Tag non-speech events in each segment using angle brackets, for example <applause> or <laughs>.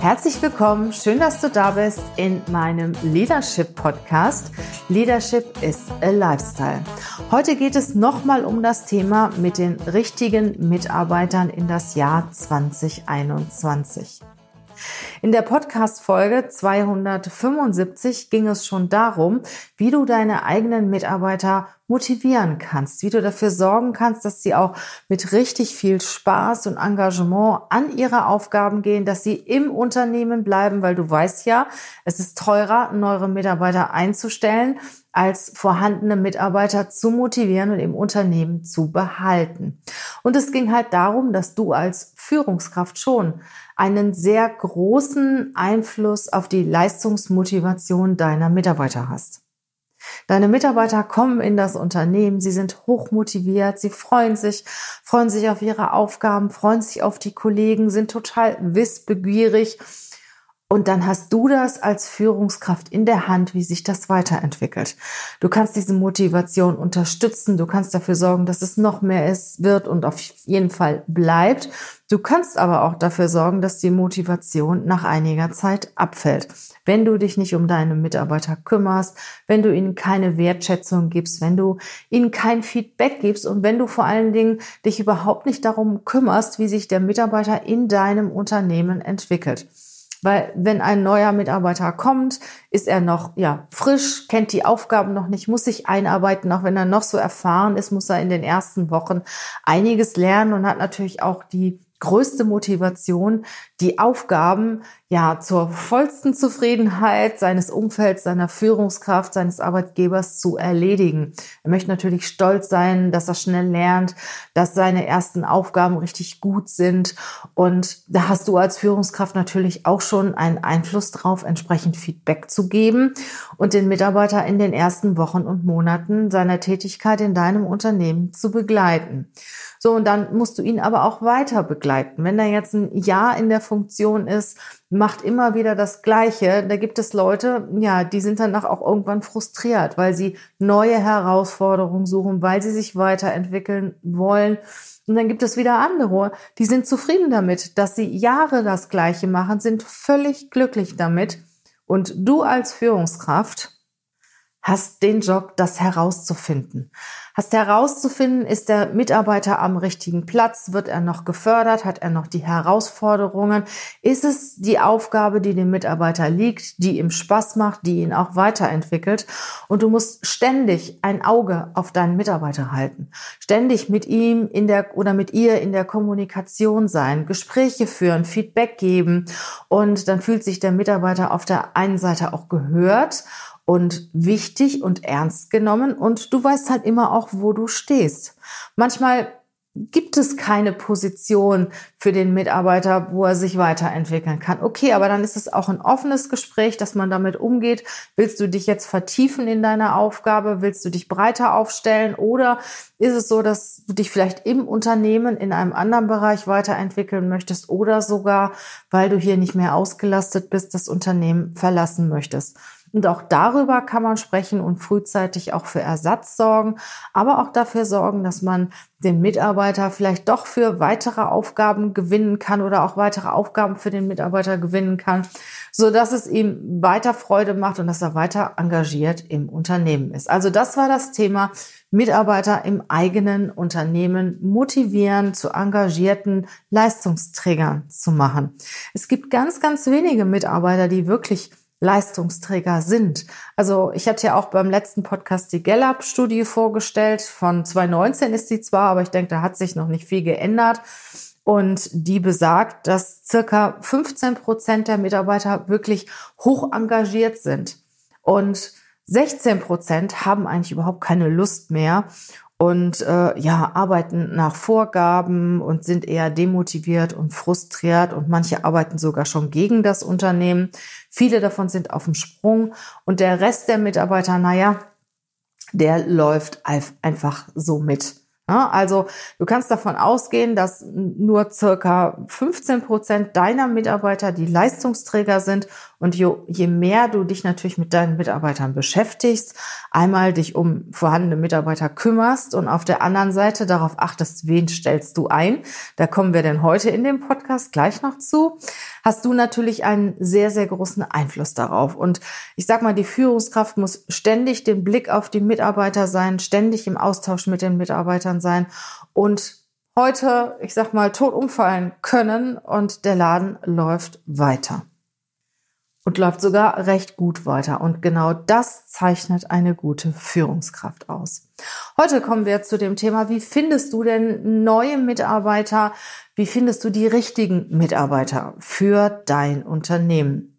Herzlich willkommen, schön, dass du da bist in meinem Leadership Podcast. Leadership is a Lifestyle. Heute geht es nochmal um das Thema mit den richtigen Mitarbeitern in das Jahr 2021. In der Podcast-Folge 275 ging es schon darum, wie du deine eigenen Mitarbeiter motivieren kannst, wie du dafür sorgen kannst, dass sie auch mit richtig viel Spaß und Engagement an ihre Aufgaben gehen, dass sie im Unternehmen bleiben, weil du weißt ja, es ist teurer, neue Mitarbeiter einzustellen, als vorhandene Mitarbeiter zu motivieren und im Unternehmen zu behalten. Und es ging halt darum, dass du als Führungskraft schon einen sehr großen Einfluss auf die Leistungsmotivation deiner Mitarbeiter hast. Deine Mitarbeiter kommen in das Unternehmen, sie sind hochmotiviert, sie freuen sich, freuen sich auf ihre Aufgaben, freuen sich auf die Kollegen, sind total wissbegierig. Und dann hast du das als Führungskraft in der Hand, wie sich das weiterentwickelt. Du kannst diese Motivation unterstützen. Du kannst dafür sorgen, dass es noch mehr ist, wird und auf jeden Fall bleibt. Du kannst aber auch dafür sorgen, dass die Motivation nach einiger Zeit abfällt. Wenn du dich nicht um deine Mitarbeiter kümmerst, wenn du ihnen keine Wertschätzung gibst, wenn du ihnen kein Feedback gibst und wenn du vor allen Dingen dich überhaupt nicht darum kümmerst, wie sich der Mitarbeiter in deinem Unternehmen entwickelt. Weil wenn ein neuer Mitarbeiter kommt, ist er noch ja frisch, kennt die Aufgaben noch nicht, muss sich einarbeiten. Auch wenn er noch so erfahren ist, muss er in den ersten Wochen einiges lernen und hat natürlich auch die größte Motivation, die Aufgaben ja zur vollsten Zufriedenheit seines Umfelds, seiner Führungskraft, seines Arbeitgebers zu erledigen. Er möchte natürlich stolz sein, dass er schnell lernt, dass seine ersten Aufgaben richtig gut sind. Und da hast du als Führungskraft natürlich auch schon einen Einfluss drauf, entsprechend Feedback zu geben und den Mitarbeiter in den ersten Wochen und Monaten seiner Tätigkeit in deinem Unternehmen zu begleiten. So, und dann musst du ihn aber auch weiter begleiten. Wenn er jetzt ein Jahr in der Funktion ist, macht immer wieder das Gleiche, da gibt es Leute, ja, die sind danach auch irgendwann frustriert, weil sie neue Herausforderungen suchen, weil sie sich weiterentwickeln wollen. Und dann gibt es wieder andere, die sind zufrieden damit, dass sie Jahre das Gleiche machen, sind völlig glücklich damit. Und du als Führungskraft hast den Job, das herauszufinden. Hast herauszufinden, ist der Mitarbeiter am richtigen Platz? Wird er noch gefördert? Hat er noch die Herausforderungen? Ist es die Aufgabe, die dem Mitarbeiter liegt, die ihm Spaß macht, die ihn auch weiterentwickelt? Und du musst ständig ein Auge auf deinen Mitarbeiter halten. Ständig mit ihm in der oder mit ihr in der Kommunikation sein, Gespräche führen, Feedback geben. Und dann fühlt sich der Mitarbeiter auf der einen Seite auch gehört und wichtig und ernst genommen und du weißt halt immer auch, wo du stehst. Manchmal gibt es keine Position für den Mitarbeiter, wo er sich weiterentwickeln kann. Okay, aber dann ist es auch ein offenes Gespräch, dass man damit umgeht. Willst du dich jetzt vertiefen in deiner Aufgabe? Willst du dich breiter aufstellen? Oder ist es so, dass du dich vielleicht im Unternehmen in einem anderen Bereich weiterentwickeln möchtest oder sogar, weil du hier nicht mehr ausgelastet bist, das Unternehmen verlassen möchtest? Und auch darüber kann man sprechen und frühzeitig auch für Ersatz sorgen, aber auch dafür sorgen, dass man den Mitarbeiter vielleicht doch für weitere Aufgaben gewinnen kann oder auch weitere Aufgaben für den Mitarbeiter gewinnen kann, so dass es ihm weiter Freude macht und dass er weiter engagiert im Unternehmen ist. Also das war das Thema Mitarbeiter im eigenen Unternehmen motivieren, zu engagierten Leistungsträgern zu machen. Es gibt ganz, ganz wenige Mitarbeiter, die wirklich Leistungsträger sind. Also ich hatte ja auch beim letzten Podcast die Gallup-Studie vorgestellt. Von 2019 ist sie zwar, aber ich denke, da hat sich noch nicht viel geändert. Und die besagt, dass circa 15 Prozent der Mitarbeiter wirklich hoch engagiert sind. Und 16 Prozent haben eigentlich überhaupt keine Lust mehr und äh, ja, arbeiten nach Vorgaben und sind eher demotiviert und frustriert und manche arbeiten sogar schon gegen das Unternehmen. Viele davon sind auf dem Sprung und der Rest der Mitarbeiter, naja, der läuft einfach so mit. Also du kannst davon ausgehen, dass nur circa 15 Prozent deiner Mitarbeiter die Leistungsträger sind und je, je mehr du dich natürlich mit deinen Mitarbeitern beschäftigst, einmal dich um vorhandene Mitarbeiter kümmerst und auf der anderen Seite darauf achtest, wen stellst du ein. Da kommen wir denn heute in dem Podcast gleich noch zu. Hast du natürlich einen sehr, sehr großen Einfluss darauf. Und ich sag mal, die Führungskraft muss ständig den Blick auf die Mitarbeiter sein, ständig im Austausch mit den Mitarbeitern sein und heute, ich sag mal, tot umfallen können und der Laden läuft weiter und läuft sogar recht gut weiter. Und genau das zeichnet eine gute Führungskraft aus. Heute kommen wir zu dem Thema, wie findest du denn neue Mitarbeiter? Wie findest du die richtigen Mitarbeiter für dein Unternehmen?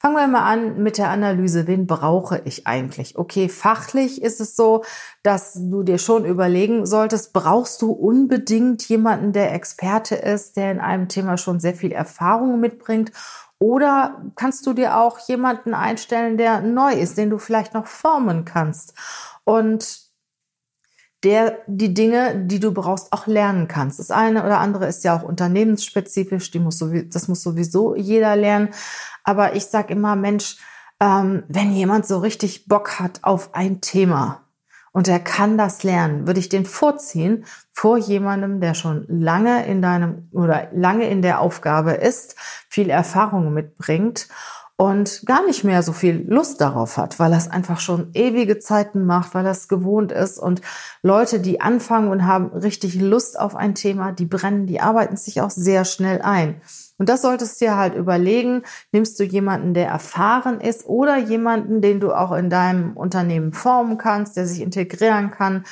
Fangen wir mal an mit der Analyse. Wen brauche ich eigentlich? Okay, fachlich ist es so, dass du dir schon überlegen solltest, brauchst du unbedingt jemanden, der Experte ist, der in einem Thema schon sehr viel Erfahrung mitbringt oder kannst du dir auch jemanden einstellen, der neu ist, den du vielleicht noch formen kannst und der die Dinge, die du brauchst, auch lernen kannst. Das eine oder andere ist ja auch unternehmensspezifisch, die muss sowieso, das muss sowieso jeder lernen. Aber ich sag immer, Mensch, ähm, wenn jemand so richtig Bock hat auf ein Thema, und er kann das lernen, würde ich den vorziehen vor jemandem, der schon lange in deinem oder lange in der Aufgabe ist, viel Erfahrung mitbringt und gar nicht mehr so viel Lust darauf hat, weil es einfach schon ewige Zeiten macht, weil es gewohnt ist und Leute, die anfangen und haben richtig Lust auf ein Thema, die brennen, die arbeiten sich auch sehr schnell ein. Und das solltest du dir halt überlegen. Nimmst du jemanden, der erfahren ist oder jemanden, den du auch in deinem Unternehmen formen kannst, der sich integrieren kann,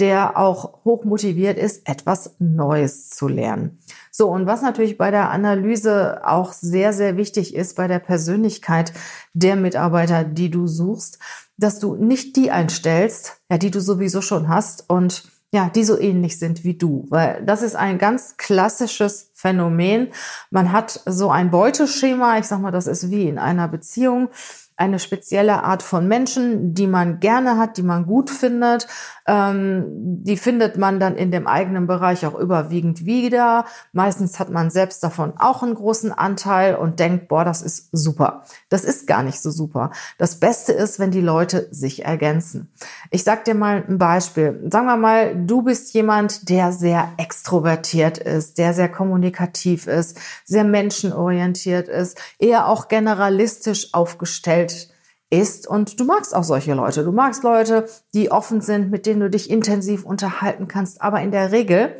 der auch hoch motiviert ist, etwas Neues zu lernen. So, und was natürlich bei der Analyse auch sehr, sehr wichtig ist, bei der Persönlichkeit der Mitarbeiter, die du suchst, dass du nicht die einstellst, ja, die du sowieso schon hast und ja, die so ähnlich sind wie du, weil das ist ein ganz klassisches Phänomen. Man hat so ein Beuteschema, ich sag mal, das ist wie in einer Beziehung eine spezielle Art von Menschen, die man gerne hat, die man gut findet. Ähm, die findet man dann in dem eigenen Bereich auch überwiegend wieder. Meistens hat man selbst davon auch einen großen Anteil und denkt, boah, das ist super. Das ist gar nicht so super. Das Beste ist, wenn die Leute sich ergänzen. Ich sag dir mal ein Beispiel. Sagen wir mal, du bist jemand, der sehr extrovertiert ist, der sehr kommunikativ ist, sehr menschenorientiert ist, eher auch generalistisch aufgestellt ist. Und du magst auch solche Leute. Du magst Leute, die offen sind, mit denen du dich intensiv unterhalten kannst. Aber in der Regel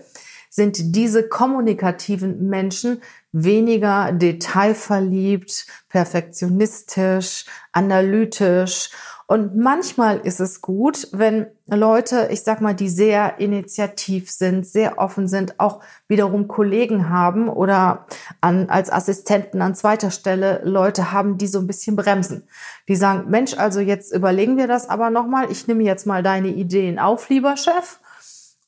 sind diese kommunikativen Menschen weniger detailverliebt, perfektionistisch, analytisch und manchmal ist es gut, wenn Leute, ich sag mal, die sehr initiativ sind, sehr offen sind, auch wiederum Kollegen haben oder an, als Assistenten an zweiter Stelle Leute haben, die so ein bisschen bremsen. Die sagen, Mensch, also jetzt überlegen wir das aber nochmal. Ich nehme jetzt mal deine Ideen auf, lieber Chef.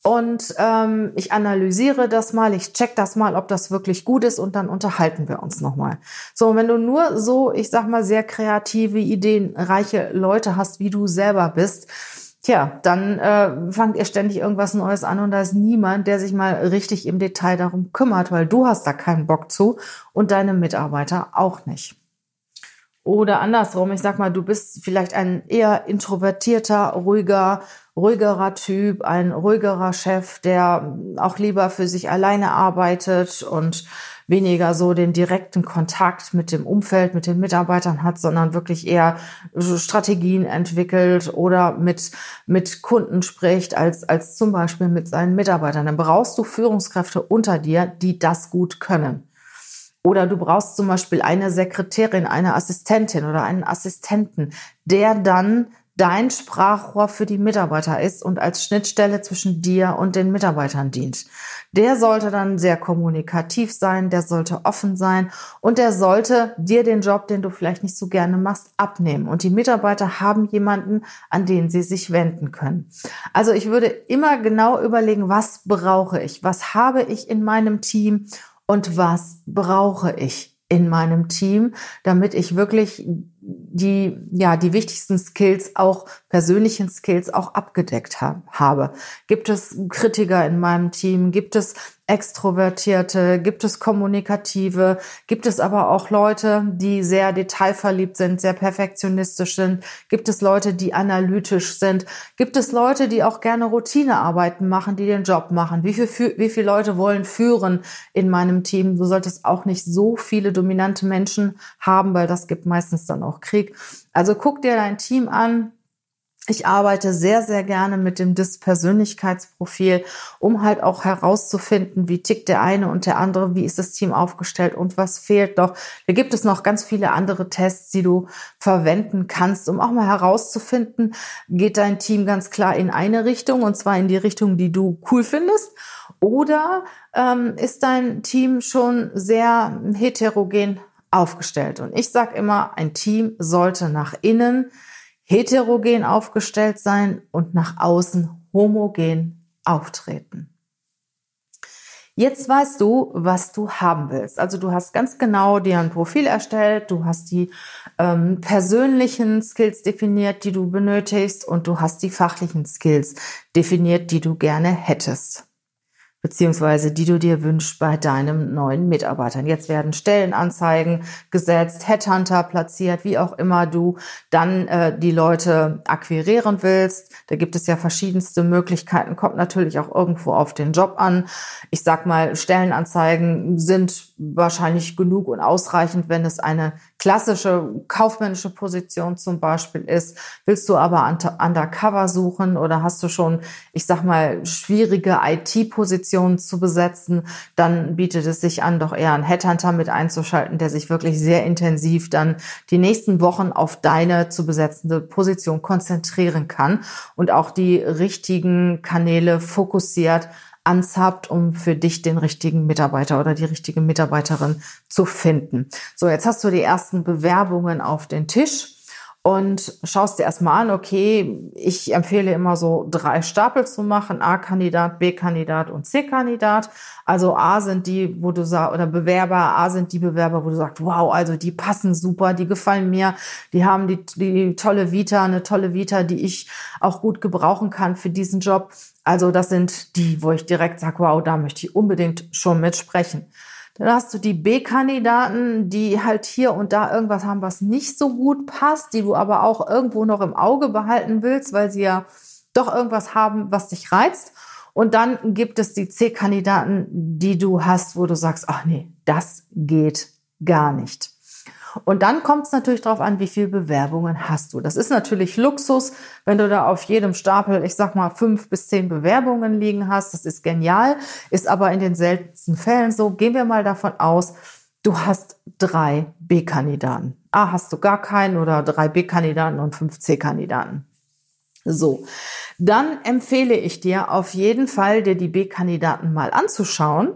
Und ähm, ich analysiere das mal, ich check das mal, ob das wirklich gut ist und dann unterhalten wir uns nochmal. So, und wenn du nur so, ich sag mal, sehr kreative, ideenreiche Leute hast, wie du selber bist, tja, dann äh, fangt ihr ständig irgendwas Neues an und da ist niemand, der sich mal richtig im Detail darum kümmert, weil du hast da keinen Bock zu und deine Mitarbeiter auch nicht. Oder andersrum, ich sag mal, du bist vielleicht ein eher introvertierter, ruhiger, ruhigerer Typ, ein ruhigerer Chef, der auch lieber für sich alleine arbeitet und weniger so den direkten Kontakt mit dem Umfeld, mit den Mitarbeitern hat, sondern wirklich eher Strategien entwickelt oder mit, mit Kunden spricht, als, als zum Beispiel mit seinen Mitarbeitern. Dann brauchst du Führungskräfte unter dir, die das gut können. Oder du brauchst zum Beispiel eine Sekretärin, eine Assistentin oder einen Assistenten, der dann dein Sprachrohr für die Mitarbeiter ist und als Schnittstelle zwischen dir und den Mitarbeitern dient. Der sollte dann sehr kommunikativ sein, der sollte offen sein und der sollte dir den Job, den du vielleicht nicht so gerne machst, abnehmen. Und die Mitarbeiter haben jemanden, an den sie sich wenden können. Also ich würde immer genau überlegen, was brauche ich? Was habe ich in meinem Team? Und was brauche ich in meinem Team, damit ich wirklich die, ja, die wichtigsten Skills auch persönlichen Skills auch abgedeckt habe. Gibt es Kritiker in meinem Team? Gibt es Extrovertierte? Gibt es Kommunikative? Gibt es aber auch Leute, die sehr detailverliebt sind, sehr perfektionistisch sind? Gibt es Leute, die analytisch sind? Gibt es Leute, die auch gerne Routinearbeiten machen, die den Job machen? Wie viel, wie viele Leute wollen führen in meinem Team? Du solltest auch nicht so viele dominante Menschen haben, weil das gibt meistens dann auch Krieg. Also guck dir dein Team an, ich arbeite sehr, sehr gerne mit dem DIS-Persönlichkeitsprofil, um halt auch herauszufinden, wie tickt der eine und der andere, wie ist das Team aufgestellt und was fehlt noch. Da gibt es noch ganz viele andere Tests, die du verwenden kannst, um auch mal herauszufinden, geht dein Team ganz klar in eine Richtung und zwar in die Richtung, die du cool findest oder ähm, ist dein Team schon sehr heterogen aufgestellt? Und ich sage immer, ein Team sollte nach innen heterogen aufgestellt sein und nach außen homogen auftreten. Jetzt weißt du, was du haben willst. Also du hast ganz genau dir ein Profil erstellt, du hast die ähm, persönlichen Skills definiert, die du benötigst und du hast die fachlichen Skills definiert, die du gerne hättest beziehungsweise die du dir wünschst bei deinem neuen Mitarbeitern. Jetzt werden Stellenanzeigen gesetzt, Headhunter platziert, wie auch immer du dann äh, die Leute akquirieren willst. Da gibt es ja verschiedenste Möglichkeiten, kommt natürlich auch irgendwo auf den Job an. Ich sag mal, Stellenanzeigen sind wahrscheinlich genug und ausreichend, wenn es eine klassische kaufmännische Position zum Beispiel ist. Willst du aber undercover suchen oder hast du schon, ich sag mal, schwierige IT-Positionen zu besetzen, dann bietet es sich an, doch eher einen Headhunter mit einzuschalten, der sich wirklich sehr intensiv dann die nächsten Wochen auf deine zu besetzende Position konzentrieren kann und auch die richtigen Kanäle fokussiert anzappt, um für dich den richtigen Mitarbeiter oder die richtige Mitarbeiterin zu finden. So, jetzt hast du die ersten Bewerbungen auf den Tisch und schaust dir erstmal an, okay, ich empfehle immer so drei Stapel zu machen, A-Kandidat, B-Kandidat und C-Kandidat. Also A sind die, wo du sagst, oder Bewerber, A sind die Bewerber, wo du sagst, wow, also die passen super, die gefallen mir, die haben die, die tolle Vita, eine tolle Vita, die ich auch gut gebrauchen kann für diesen Job. Also das sind die, wo ich direkt sage, wow, da möchte ich unbedingt schon mitsprechen. Dann hast du die B-Kandidaten, die halt hier und da irgendwas haben, was nicht so gut passt, die du aber auch irgendwo noch im Auge behalten willst, weil sie ja doch irgendwas haben, was dich reizt. Und dann gibt es die C-Kandidaten, die du hast, wo du sagst, ach nee, das geht gar nicht. Und dann kommt es natürlich darauf an, wie viele Bewerbungen hast du. Das ist natürlich Luxus, wenn du da auf jedem Stapel, ich sag mal, fünf bis zehn Bewerbungen liegen hast. Das ist genial, ist aber in den seltensten Fällen so. Gehen wir mal davon aus, du hast drei B-Kandidaten. A, hast du gar keinen oder drei B-Kandidaten und fünf C-Kandidaten. So, dann empfehle ich dir auf jeden Fall, dir die B-Kandidaten mal anzuschauen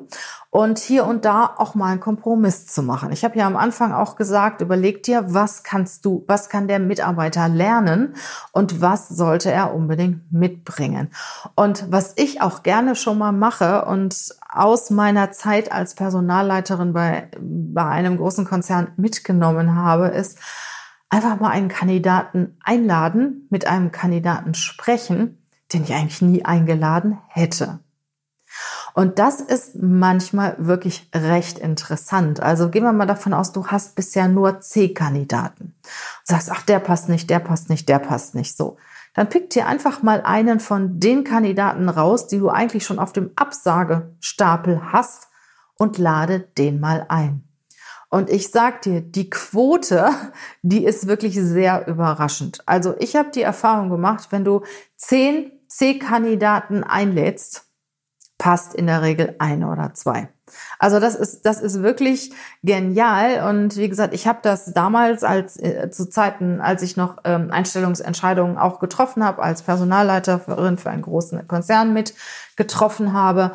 und hier und da auch mal einen Kompromiss zu machen. Ich habe ja am Anfang auch gesagt, überleg dir, was kannst du, was kann der Mitarbeiter lernen und was sollte er unbedingt mitbringen. Und was ich auch gerne schon mal mache und aus meiner Zeit als Personalleiterin bei, bei einem großen Konzern mitgenommen habe, ist, einfach mal einen Kandidaten einladen, mit einem Kandidaten sprechen, den ich eigentlich nie eingeladen hätte. Und das ist manchmal wirklich recht interessant. Also gehen wir mal davon aus, du hast bisher nur C-Kandidaten. Sagst, ach, der passt nicht, der passt nicht, der passt nicht. So. Dann pick dir einfach mal einen von den Kandidaten raus, die du eigentlich schon auf dem Absagestapel hast und lade den mal ein. Und ich sag dir, die Quote, <laughs> die ist wirklich sehr überraschend. Also ich habe die Erfahrung gemacht, wenn du zehn C-Kandidaten einlädst, passt in der Regel eine oder zwei. Also das ist das ist wirklich genial und wie gesagt, ich habe das damals als äh, zu Zeiten, als ich noch ähm, Einstellungsentscheidungen auch getroffen habe als Personalleiterin für einen großen Konzern mit getroffen habe,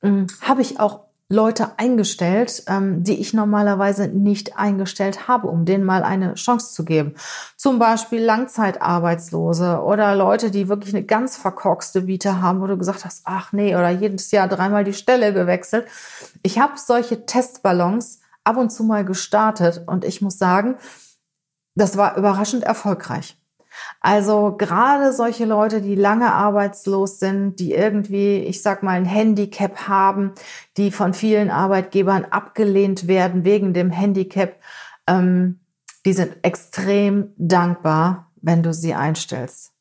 äh, habe ich auch Leute eingestellt, ähm, die ich normalerweise nicht eingestellt habe, um denen mal eine Chance zu geben. Zum Beispiel Langzeitarbeitslose oder Leute, die wirklich eine ganz verkorkste Vita haben, wo du gesagt hast, ach nee, oder jedes Jahr dreimal die Stelle gewechselt. Ich habe solche Testballons ab und zu mal gestartet und ich muss sagen, das war überraschend erfolgreich. Also gerade solche Leute, die lange arbeitslos sind, die irgendwie, ich sag mal, ein Handicap haben, die von vielen Arbeitgebern abgelehnt werden wegen dem Handicap, ähm, die sind extrem dankbar, wenn du sie einstellst.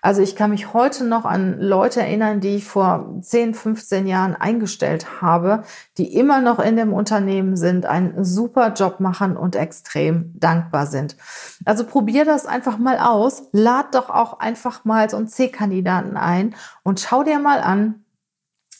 Also ich kann mich heute noch an Leute erinnern, die ich vor 10, 15 Jahren eingestellt habe, die immer noch in dem Unternehmen sind, einen super Job machen und extrem dankbar sind. Also probier das einfach mal aus. Lad doch auch einfach mal so einen C-Kandidaten ein und schau dir mal an,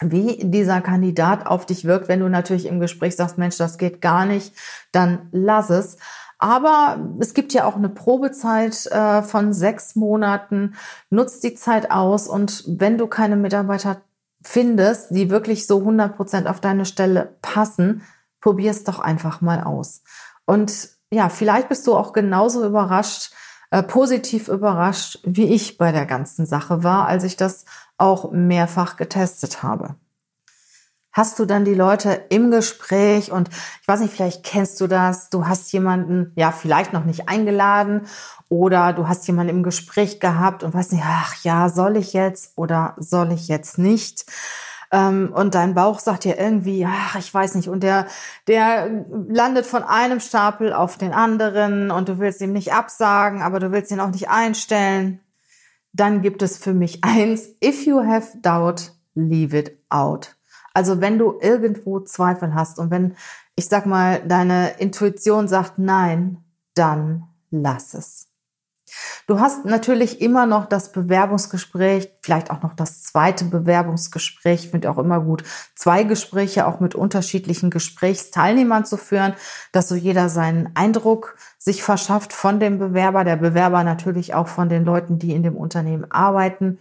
wie dieser Kandidat auf dich wirkt. Wenn du natürlich im Gespräch sagst, Mensch, das geht gar nicht, dann lass es. Aber es gibt ja auch eine Probezeit äh, von sechs Monaten. Nutz die Zeit aus und wenn du keine Mitarbeiter findest, die wirklich so 100 Prozent auf deine Stelle passen, probier es doch einfach mal aus. Und ja, vielleicht bist du auch genauso überrascht, äh, positiv überrascht, wie ich bei der ganzen Sache war, als ich das auch mehrfach getestet habe hast du dann die Leute im Gespräch und ich weiß nicht, vielleicht kennst du das, du hast jemanden ja vielleicht noch nicht eingeladen oder du hast jemanden im Gespräch gehabt und weißt nicht, ach ja, soll ich jetzt oder soll ich jetzt nicht? Ähm, und dein Bauch sagt dir irgendwie, ach, ich weiß nicht, und der, der landet von einem Stapel auf den anderen und du willst ihm nicht absagen, aber du willst ihn auch nicht einstellen. Dann gibt es für mich eins, if you have doubt, leave it out. Also wenn du irgendwo Zweifel hast und wenn, ich sag mal, deine Intuition sagt nein, dann lass es. Du hast natürlich immer noch das Bewerbungsgespräch, vielleicht auch noch das zweite Bewerbungsgespräch. Ich finde auch immer gut, zwei Gespräche auch mit unterschiedlichen Gesprächsteilnehmern zu führen, dass so jeder seinen Eindruck sich verschafft von dem Bewerber, der Bewerber natürlich auch von den Leuten, die in dem Unternehmen arbeiten.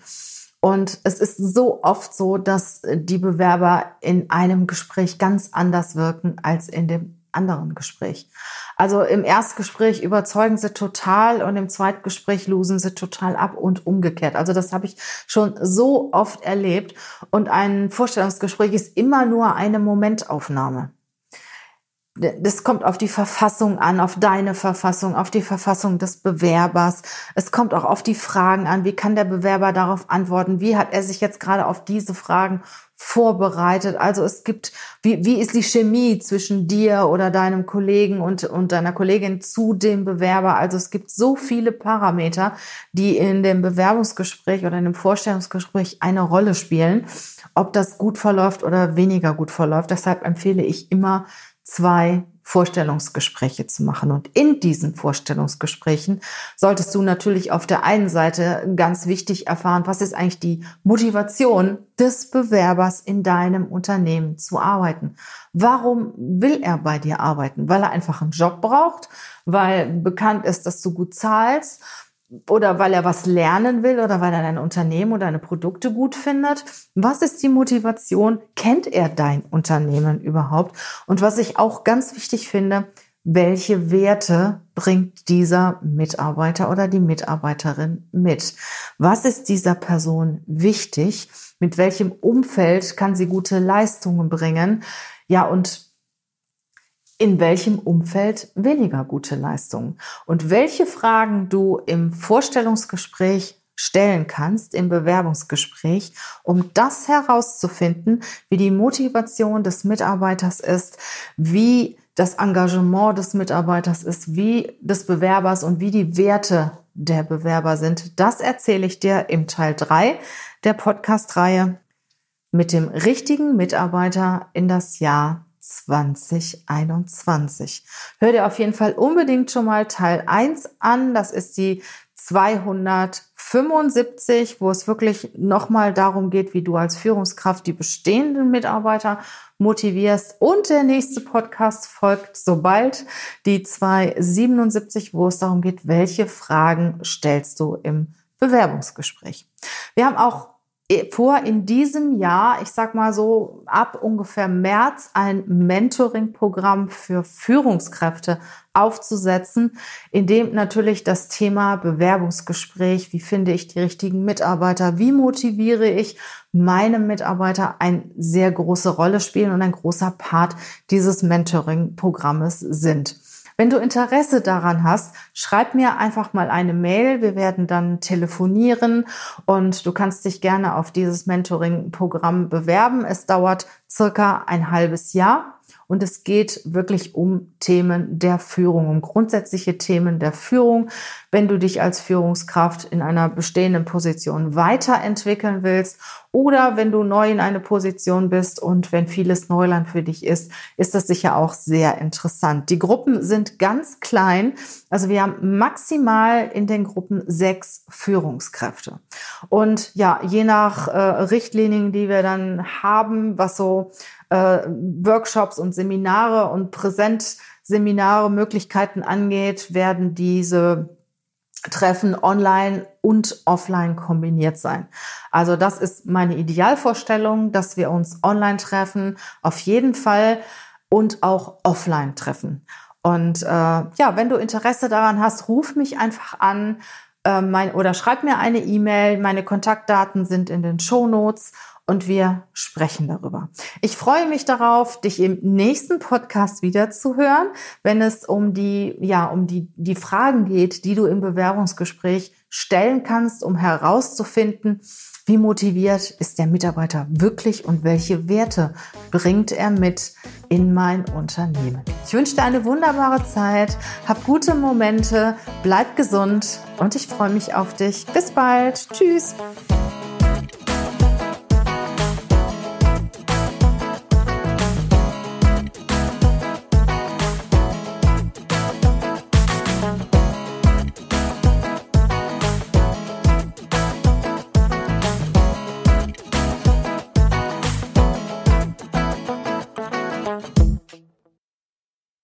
Und es ist so oft so, dass die Bewerber in einem Gespräch ganz anders wirken als in dem anderen Gespräch. Also im Erstgespräch überzeugen sie total und im Zweitgespräch losen sie total ab und umgekehrt. Also das habe ich schon so oft erlebt. Und ein Vorstellungsgespräch ist immer nur eine Momentaufnahme das kommt auf die Verfassung an, auf deine Verfassung, auf die Verfassung des Bewerbers. Es kommt auch auf die Fragen an. Wie kann der Bewerber darauf antworten? Wie hat er sich jetzt gerade auf diese Fragen vorbereitet? Also es gibt, wie, wie ist die Chemie zwischen dir oder deinem Kollegen und, und deiner Kollegin zu dem Bewerber? Also es gibt so viele Parameter, die in dem Bewerbungsgespräch oder in dem Vorstellungsgespräch eine Rolle spielen, ob das gut verläuft oder weniger gut verläuft. Deshalb empfehle ich immer, zwei Vorstellungsgespräche zu machen. Und in diesen Vorstellungsgesprächen solltest du natürlich auf der einen Seite ganz wichtig erfahren, was ist eigentlich die Motivation des Bewerbers in deinem Unternehmen zu arbeiten. Warum will er bei dir arbeiten? Weil er einfach einen Job braucht, weil bekannt ist, dass du gut zahlst oder weil er was lernen will oder weil er dein Unternehmen oder deine Produkte gut findet. Was ist die Motivation? Kennt er dein Unternehmen überhaupt? Und was ich auch ganz wichtig finde, welche Werte bringt dieser Mitarbeiter oder die Mitarbeiterin mit? Was ist dieser Person wichtig? Mit welchem Umfeld kann sie gute Leistungen bringen? Ja, und in welchem Umfeld weniger gute Leistungen und welche Fragen du im Vorstellungsgespräch stellen kannst, im Bewerbungsgespräch, um das herauszufinden, wie die Motivation des Mitarbeiters ist, wie das Engagement des Mitarbeiters ist, wie des Bewerbers und wie die Werte der Bewerber sind. Das erzähle ich dir im Teil 3 der Podcast-Reihe mit dem richtigen Mitarbeiter in das Jahr 2021. Hör dir auf jeden Fall unbedingt schon mal Teil 1 an. Das ist die 275, wo es wirklich nochmal darum geht, wie du als Führungskraft die bestehenden Mitarbeiter motivierst. Und der nächste Podcast folgt sobald die 277, wo es darum geht, welche Fragen stellst du im Bewerbungsgespräch. Wir haben auch vor, in diesem Jahr, ich sag mal so ab ungefähr März, ein Mentoring-Programm für Führungskräfte aufzusetzen, in dem natürlich das Thema Bewerbungsgespräch, wie finde ich die richtigen Mitarbeiter, wie motiviere ich meine Mitarbeiter, eine sehr große Rolle spielen und ein großer Part dieses Mentoring-Programmes sind. Wenn du Interesse daran hast, schreib mir einfach mal eine Mail. Wir werden dann telefonieren und du kannst dich gerne auf dieses Mentoring-Programm bewerben. Es dauert circa ein halbes Jahr. Und es geht wirklich um Themen der Führung, um grundsätzliche Themen der Führung. Wenn du dich als Führungskraft in einer bestehenden Position weiterentwickeln willst oder wenn du neu in eine Position bist und wenn vieles Neuland für dich ist, ist das sicher auch sehr interessant. Die Gruppen sind ganz klein. Also wir haben maximal in den Gruppen sechs Führungskräfte. Und ja, je nach äh, Richtlinien, die wir dann haben, was so äh, Workshops und Seminare und Präsentseminare Möglichkeiten angeht, werden diese Treffen online und offline kombiniert sein. Also das ist meine Idealvorstellung, dass wir uns online treffen, auf jeden Fall und auch offline treffen. Und äh, ja, wenn du Interesse daran hast, ruf mich einfach an äh, mein, oder schreib mir eine E-Mail. Meine Kontaktdaten sind in den Show Notes und wir sprechen darüber. Ich freue mich darauf, dich im nächsten Podcast wieder zu hören, wenn es um die, ja, um die, die Fragen geht, die du im Bewerbungsgespräch stellen kannst, um herauszufinden, wie motiviert ist der Mitarbeiter wirklich und welche Werte bringt er mit in mein Unternehmen. Ich wünsche dir eine wunderbare Zeit, hab gute Momente, bleib gesund und ich freue mich auf dich. Bis bald. Tschüss.